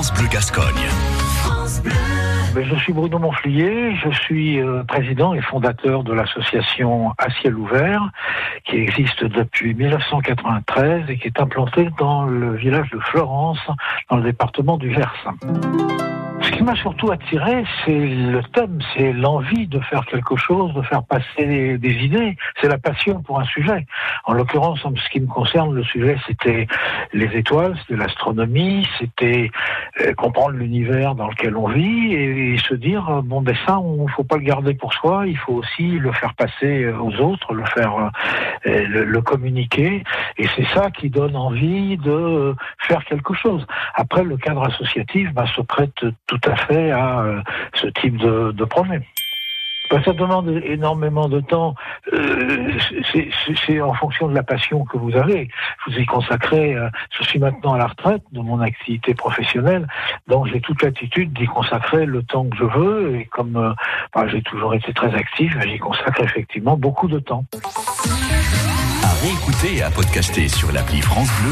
France Bleu Gascogne. Je suis Bruno Monflier, je suis euh, président et fondateur de l'association À ciel ouvert, qui existe depuis 1993 et qui est implantée dans le village de Florence, dans le département du Gers. Ce qui m'a surtout attiré, c'est le thème, c'est l'envie de faire quelque chose, de faire passer des idées, c'est la passion pour un sujet. En l'occurrence, en ce qui me concerne, le sujet c'était les étoiles, c'était l'astronomie, c'était comprendre l'univers dans lequel on vit et, se dire euh, bon ben ça, on faut pas le garder pour soi, il faut aussi le faire passer euh, aux autres, le faire le, communiquer et c'est ça qui donne envie de faire quelque chose. Après, le cadre associatif bah, se prête tout à fait à euh, ce type de, de projet. Ben, ça demande énormément de temps. Euh, c'est en fonction de la passion que vous avez. Je vous ai consacré. Euh, je suis maintenant à la retraite de mon activité professionnelle, donc j'ai toute l'attitude d'y consacrer le temps que je veux. Et comme euh, ben, j'ai toujours été très actif, j'y consacre effectivement beaucoup de temps. À réécouter et à podcaster sur l'appli France Bleu.